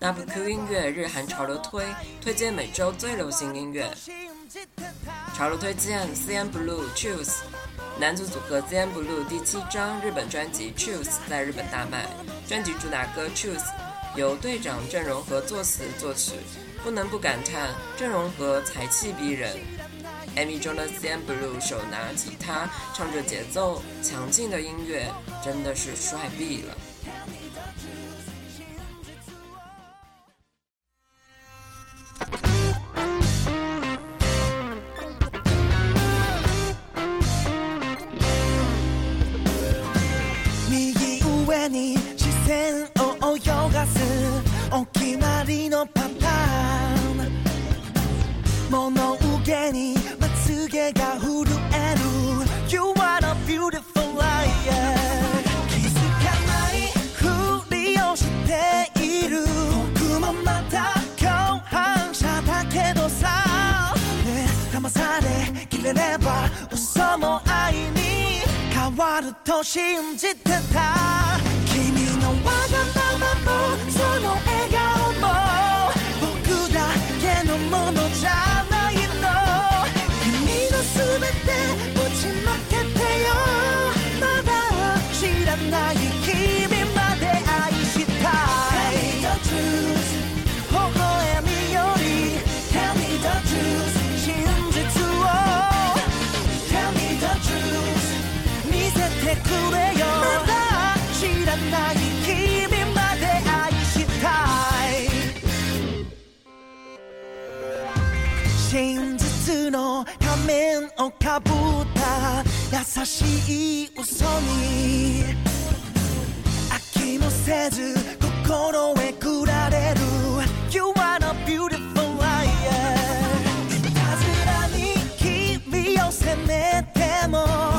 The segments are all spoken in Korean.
WQ 音乐日韩潮流推推荐每周最流行音乐。潮流推荐 CN Blue Choose 男组组合 CN Blue 第七张日本专辑 Choose 在日本大卖，专辑主打歌 Choose 由队长郑容和作词作曲，不能不感叹郑容和才气逼人。MV 中的 CN Blue 手拿吉他唱着节奏强劲的音乐，真的是帅毙了。物受けにまつげが震える。You are a beautiful liar 気づかないふりをしている。僕もまた共犯者だけどさ。ね騙されきれれば嘘も愛に。変わると信じてた。君のわがままもその笑顔も。僕だけのものじゃ。てくれよ。まだ知らない君まで愛したい。真実の仮面をかぶった。優しい嘘に。飽きもせず心へくられる。You are a beautiful liar いたずらに君を責めても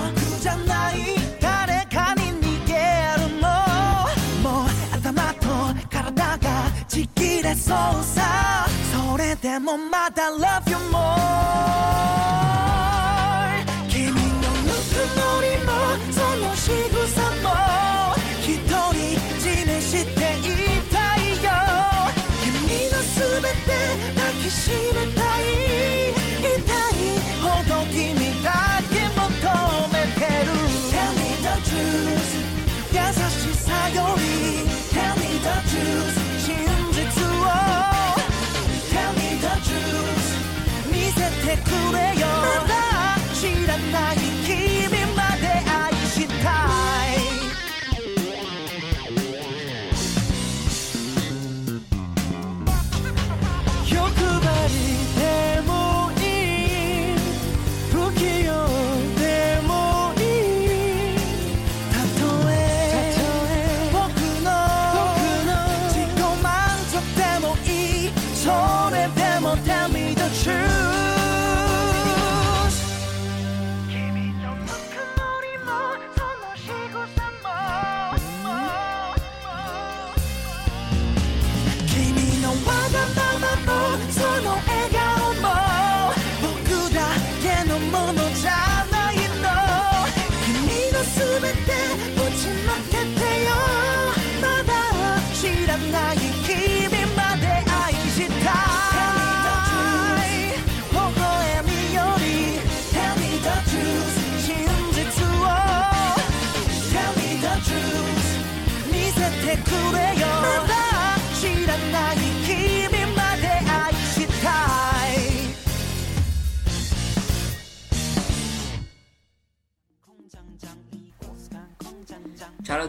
そうさそれでもまだ Love you more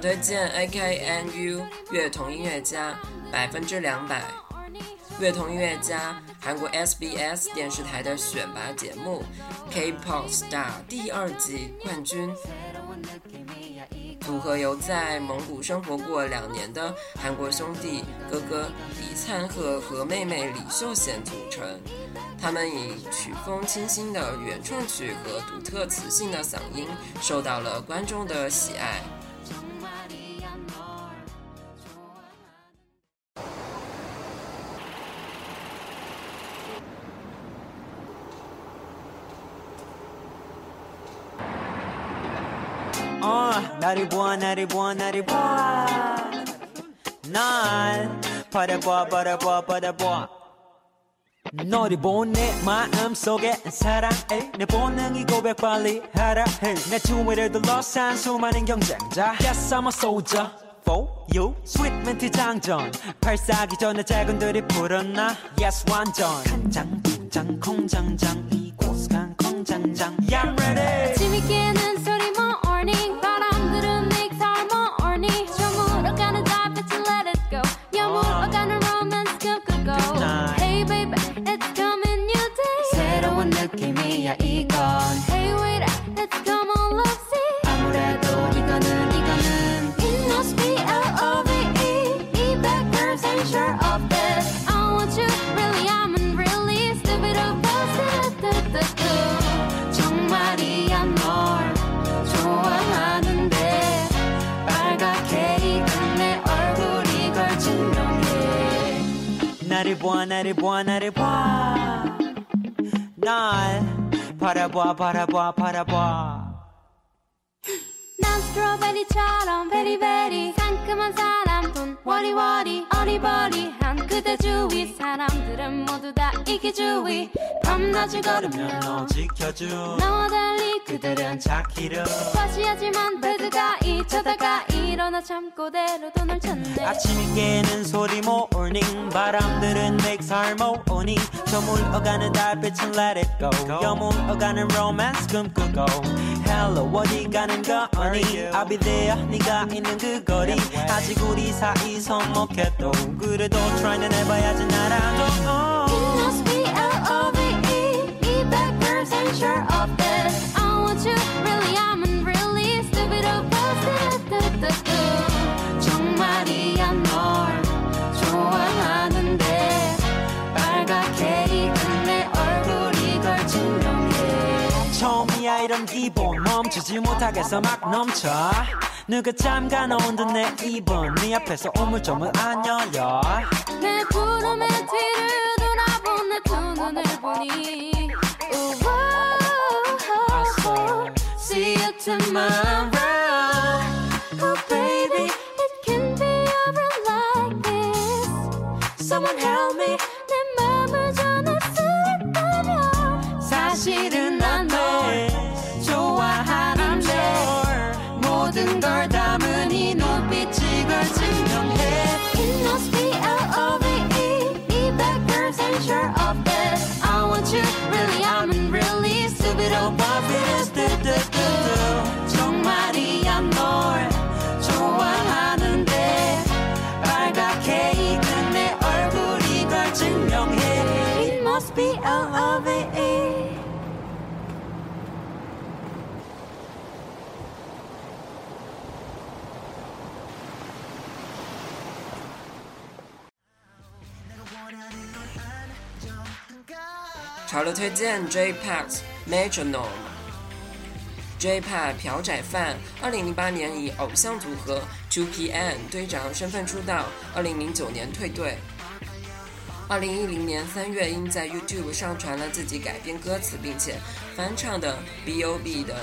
推荐 AKNU 乐童音乐家百分之两百。乐童音乐家，韩国 SBS 电视台的选拔节目 K-pop Star 第二季冠军。组合由在蒙古生活过两年的韩国兄弟哥哥李灿赫和妹妹李秀贤组成。他们以曲风清新的原创曲和独特磁性的嗓音，受到了观众的喜爱。 나를 보아 나를 보아 나를 보아. 난 버려봐 버려봐 버려봐. 너를 보내 마음속에 사랑해 내 본능이 고백 빨리 하라 해내 주위를 둘러싼 수많은 경쟁자 Yes I'm a soldier for you. 스윗 멘트 장전 발사기 전에 작은들이 불었나? Yes 완전. 간장 분장 콩장장 이곳 간 콩장장. Yeah I'm ready. 아침이 ribuona, ribuona, ribuona. No, paraboa, paraboa, paraboa. Non strawberry, veri, very, very, sankaman salam, 워리워리 어리버리 한 그대 주위. 사람들은 모두 다 이기주의. 밤낮을 걸으며 너 지켜줘. 너와 달리 그들은 찾기를 과시하지만 배드가 잊혀다가 일어나 참고대로 돈을 찾네. 아침이 깨는 소리 morning. 바람들은 makes harmony 저물어가는 달빛은 let it go. 여물어가는 romance 꿈꾸고 hello 어디 가는 거니? I'll be there. 네가 있는 그 거리. 아직 우리 사이 서먹해도 그래도 try는 해봐야지 나라도 It must be L-O-V-E 이 backwards ain't sure of this I want you really I'm really stupid us 정말이야 널 좋아하는데 빨갛게 익은 내 얼굴이 걸 증명해 처음이야 이런 기분 멈추지 못하겠어 막 넘쳐 누가 잠가 놓은 듯내 입은 네 앞에서 우물점을 안 열려. 내 구름의 뒤를 돌아본 내 두 눈을 보니 우와 See you tomorrow 潮流推荐 J-Pax Metronome》。J-Pack 朴宰范，二零零八年以偶像组合 Two PM 队长身份出道，二零零九年退队。二零一零年三月，因在 YouTube 上传了自己改编歌词并且翻唱的 B.O.B 的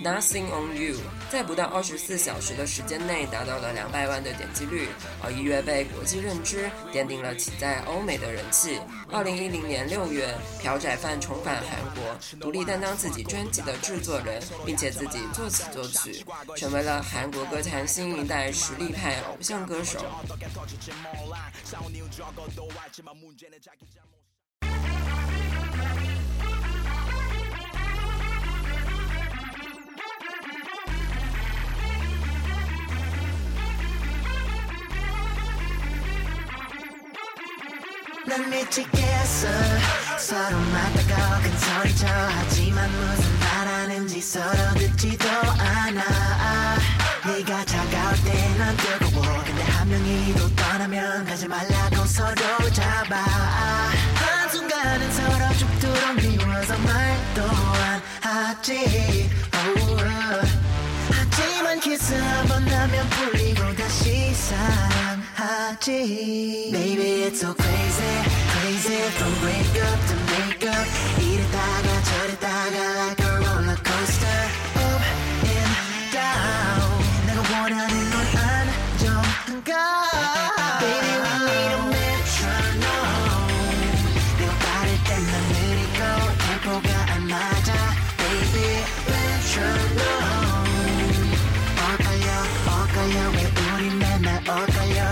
Nothing on You，在不到二十四小时的时间内达到了两百万的点击率，而一跃被国际认知，奠定了其在欧美的人气。二零一零年六月，朴宰范重返韩国，独立担当自己专辑的制作人，并且自己作词作曲，成为了韩国歌坛新一代实力派偶像歌手。 난 미치겠어. 서로 맞다가 큰 소리쳐 하지만 무슨 말하는지 서로 듣지도 않아. 네가 차가울 때난 뜨거워 근데 한 명이 또 떠나면 가지 말라고 서로 잡아. 한순간은 서로 죽도록 미워서 말도 안 하지. Oh. 하지만 키스 한 번 하면 풀리고 다시 사 my jeans. Baby, it's so crazy, crazy from wake up to make up. 이랬다가 저랬다가 like a roller coaster, up and down. 내가 원하는 건 안정감. Baby, we need a metronome. 내가 빠를 땐난 느리고 템포가 안 맞아. Baby, metronome. 어까요, 어까요, 왜 우리 맨날 어까요?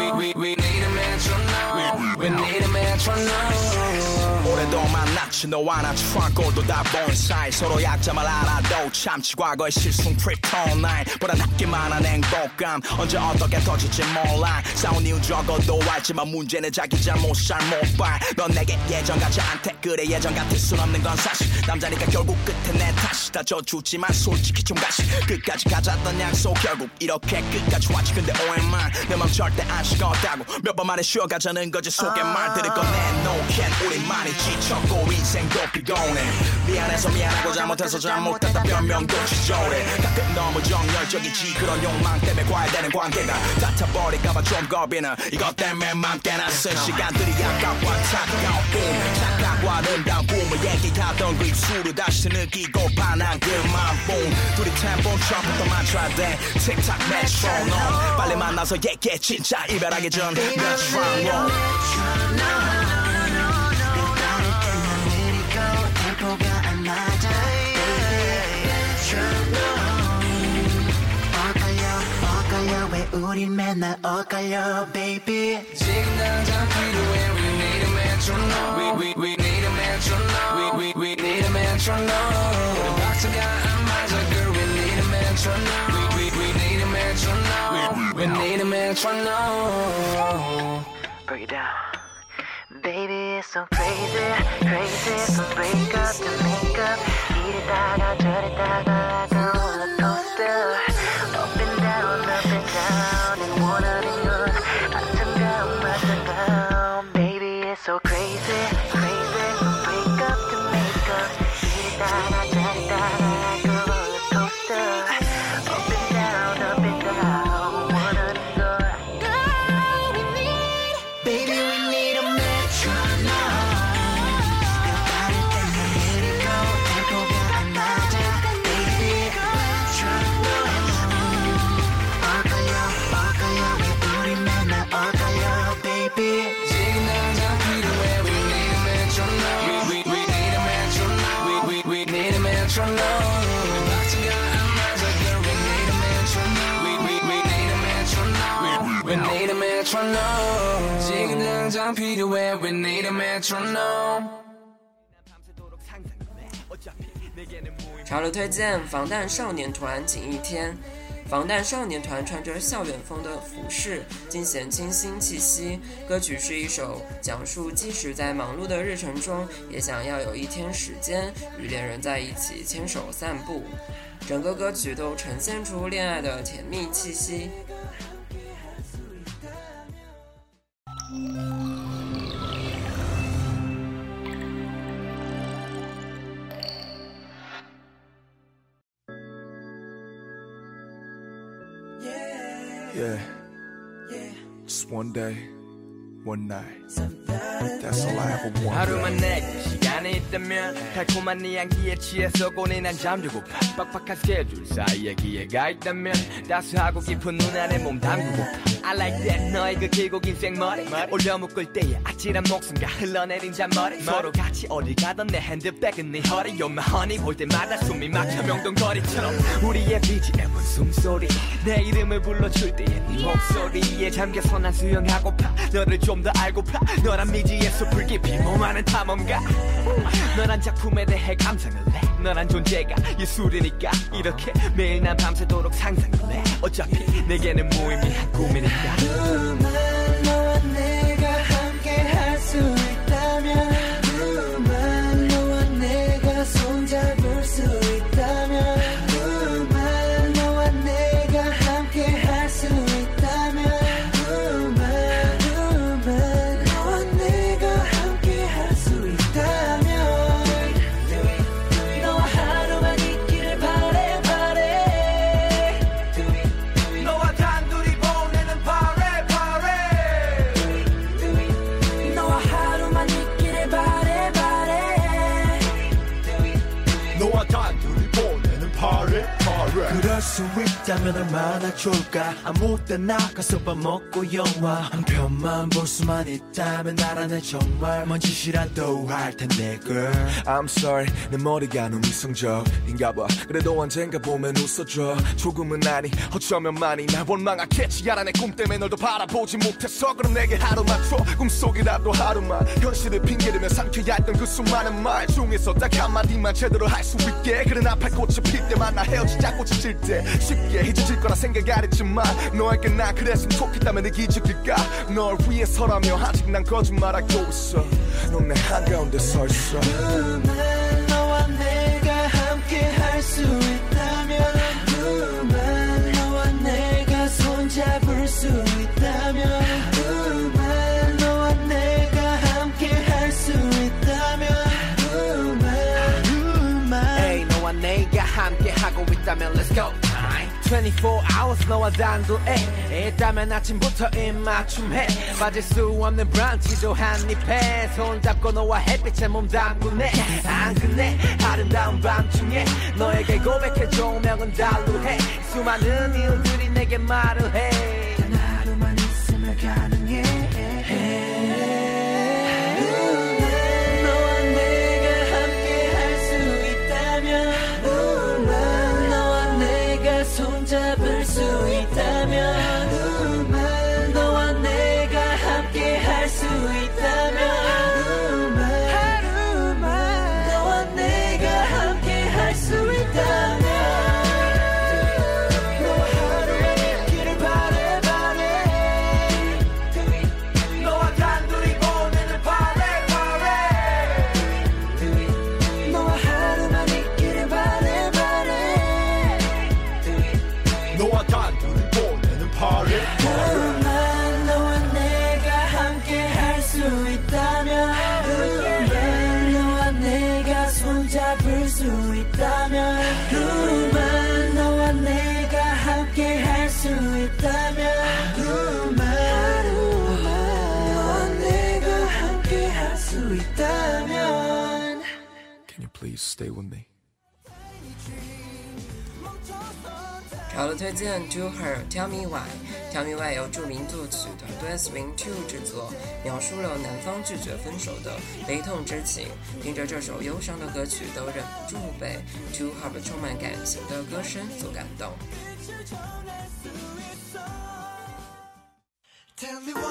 만났지 너와 나 트렁크도 다 본 사이 서로 약점을 알아도 참지 과거의 실수 프리톤 나인 보다 낫기만 한 행복감 언제 어떻게 터질지 몰라. 싸운 이유 적어도 알지만 문제는 자기 잘못 잘못 봐넌 내게 예전 같지 않대. 그래 예전 같을 순 없는 건 사실. 남자니까 결국 끝에 내 탓이 다 져주지만 솔직히 좀 가시. 끝까지 가졌던 약속 결국 이렇게 끝까지 왔지. 근데 오해만 내 맘 절대 안 식었다고. 몇 번 만에 쉬어가자는 거지. 속에 말들을 꺼내놓기엔 우리만이 지쳤고 인생도 피곤해 미안해서 미안하고 잘못해서 잘못했다. 변명도 지저래 가끔 너무 정열적이지 그런 욕망 때문에 과열되는 관계가 다쳐버릴까봐 좀 겁이 나. 이것 때문에 맘 깨나 쓴 시간들이 아깝고 안타까운 꿈 착각과 아름다운 꿈을 얘기하던 그 입술을 다시 느끼고 반한 뽕. 둘이 템포 처음부터 맞춰야 돼. 틱탁 메트로놈 빨리 만나서 얘기해 진짜 이별하기 전. 메트 우리 맨날 엇갈려 baby 지금 당장 필요해 We need a metronome We, we, we need a metronome We, we, we need a metronome 우리 박자가 안 맞아 girl We need a metronome We, we, we need a metronome We need a metronome break it down. Baby, it's so crazy, crazy. From break up to make up. 이리다가 저리다가 like a roller coaster. That I got that I got what a supposed. 潮流推荐防弹少年团锦一天。防弹少年团穿着校园风的服饰，尽显清新气息。歌曲是一首讲述，即使在忙碌的日程中，也想要有一天时间与恋人在一起牵手散步。整个歌曲都呈现出恋爱的甜蜜气息。Yeah. Just one day, one night. That's all I ever wanted. 하루만 내게 시간이 있다면 달콤한 네 향기에 취해서 고뇌난 잠들고파 빡빡한 스케줄 사이에 기회가 있다면 따스하고 깊은 눈 안에 몸 담그고파 I like that. 너의 그 길고 긴 생머리. 올려 묶을 때의 아찔한 목숨과 흘러내린 잔머리. 서로 같이 어디 가던 내 핸드백은 네 허리 You're my honey 볼 때마다 숨이 막혀 명동거리처럼. 우리의 BGM은 숨소리. 내 이름을 불러줄 때의 네 목소리에 잠겨서 난 수영하고파. 너를 좀 더 알고파. 너란 미지의 숲을 깊이 몸하는 탐험가. 너란 작품에 대해 감상을 해 너란 존재가 예술이니까 이렇게 매일 난 밤새도록 상상을 해. 어차피 내게는 무의미한 꿈이니까 another mile. 좋을까? 아무 때나 가서 밥 먹고 영화 한 편만 볼 수만 있다면 나라는 정말 뭔 짓이라도 할 텐데 girl. I'm sorry 내 머리가 너무 이성적인가 봐. 그래도 언젠가 보면 웃어줘. 조금은 아니 어쩌면 많이 날 원망하겠지. 알아 내 꿈 때문에 널도 바라보지 못해서 그럼 내게 하루만 줘 꿈속이라도 하루만. 현실을 핑계대며 삼켜야 했던 그 수많은 말 중에서 딱 한마디만 제대로 할 수 있게. 그래 나팔 꽃이 필 때만 나 헤어지자. 꽃이 질때 쉽게 잊어질 거라 생각 안 했지만 너에게 나 그랬으면 좋겠다면 내 기적일까? 널 위해서라며 아직 난 거짓말하고 있어. 넌 내 한가운데 서 있어. 그만 너와 내가 함께 할 수 있다면 그만 너와 내가 손잡을 수 있다면 그만 너와 내가 함께 할 수 있다면 그만 그만 Hey 너와 내가 함께 하고 있다면 Let's go 24 hours 너와 단둘에. 있다면 아침부터 입맞춤해. 빠질 수 없는 브런치도 한입해. 손잡고 너와 햇빛에 몸 담그네. 안 그네 아름다운 밤중에 너에게 고백해 조명은 달루해. 수많은 이유들이 내게 말을 해 stay with me? 好了，推荐 To Her Tell Me Why。Tell Me Why 由著名作曲团队 Swing Two 制作，描述了男方拒绝分手的悲痛之情。听着这首忧伤的歌曲，都忍不住被 To Her 充满感情的歌声所感动。Tell me why.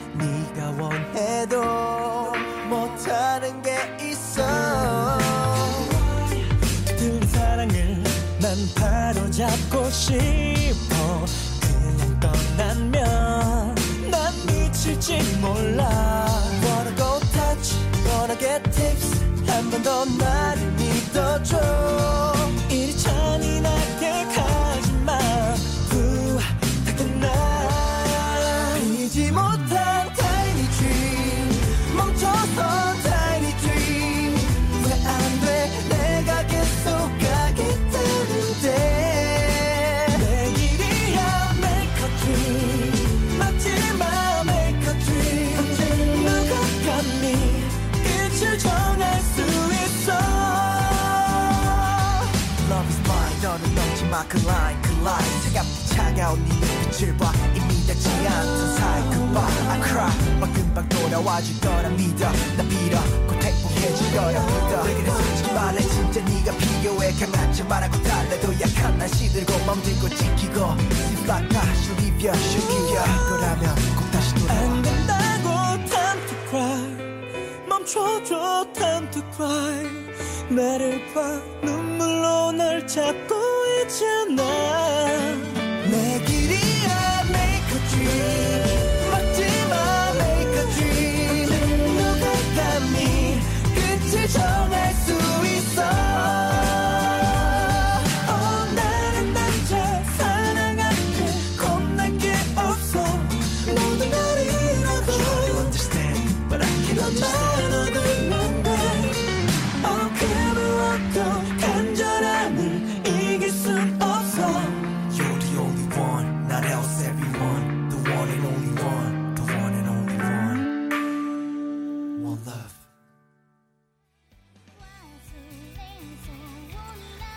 원해도 못하는 게 있어. 들린 사랑을 난 바로 잡고 싶어. 그냥 떠나면 난 미칠지 몰라. Wanna go touch, wanna get tips. 한 번 더 나를 믿어줘 so time to cry. 나를 봐. 눈물로 널 찾고 있잖아.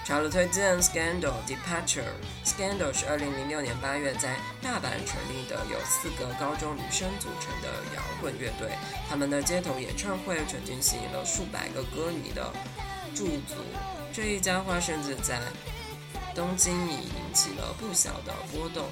潮流推荐 Scandal Departure。Scandal 是二零零六年八月在大阪成立的，由四个高中女生组成的摇滚乐队。他们的街头演唱会曾经吸引了数百个歌迷的驻足。这一家伙甚至在东京已引起了不小的波动。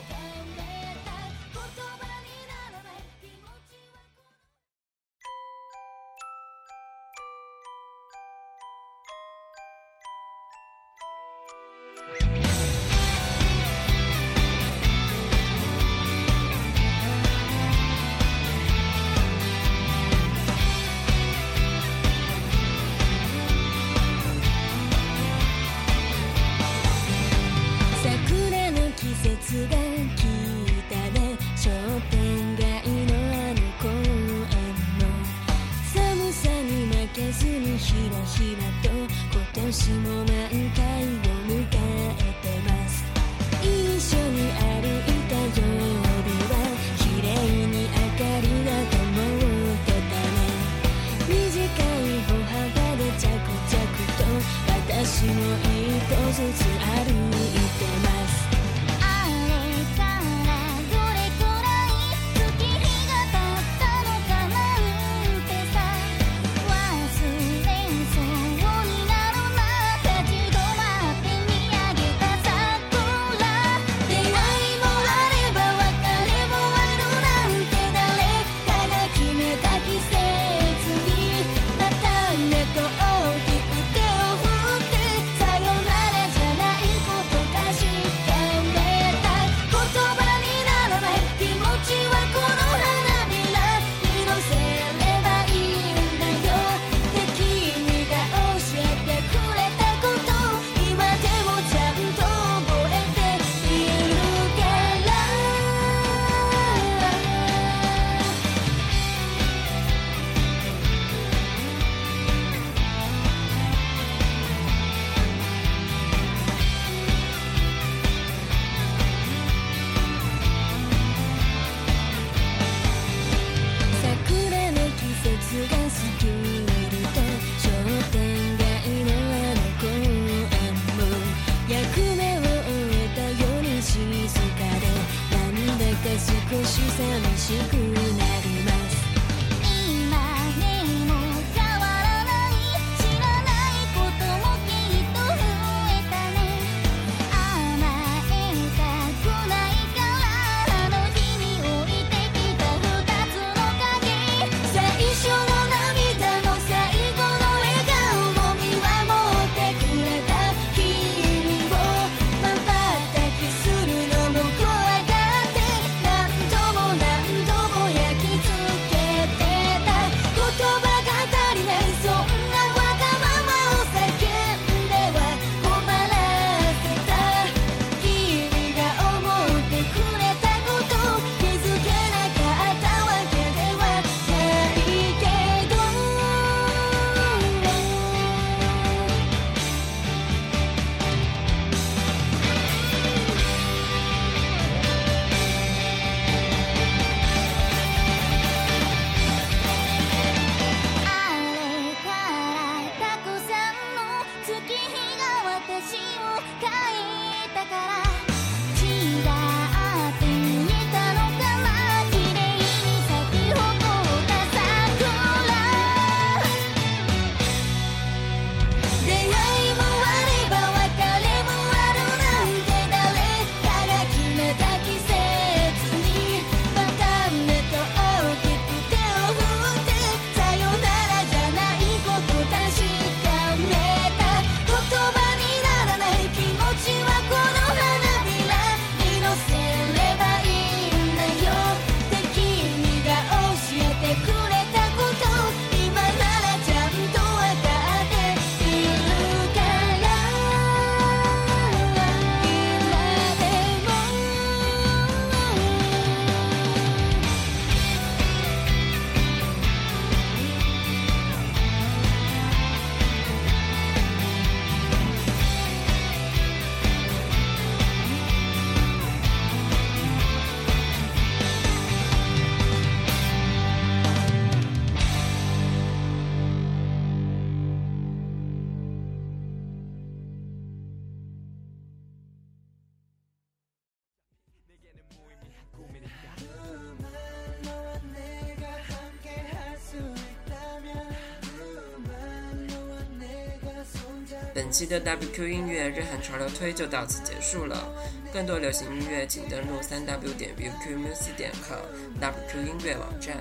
期的 WQ 音乐日韩潮流推就到此结束了。更多流行音乐，请登录三 W 点 VQmusic 点 com WQ 音乐网站。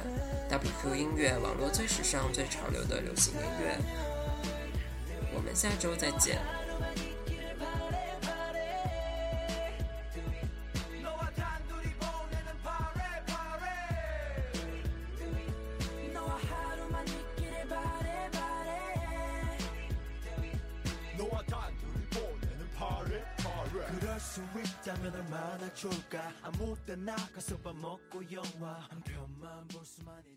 WQ 音乐网络最时尚、最潮流的流行音乐。我们下周再见。 때 나 가서 밥 먹고 영화 한 편만 볼 수만 있다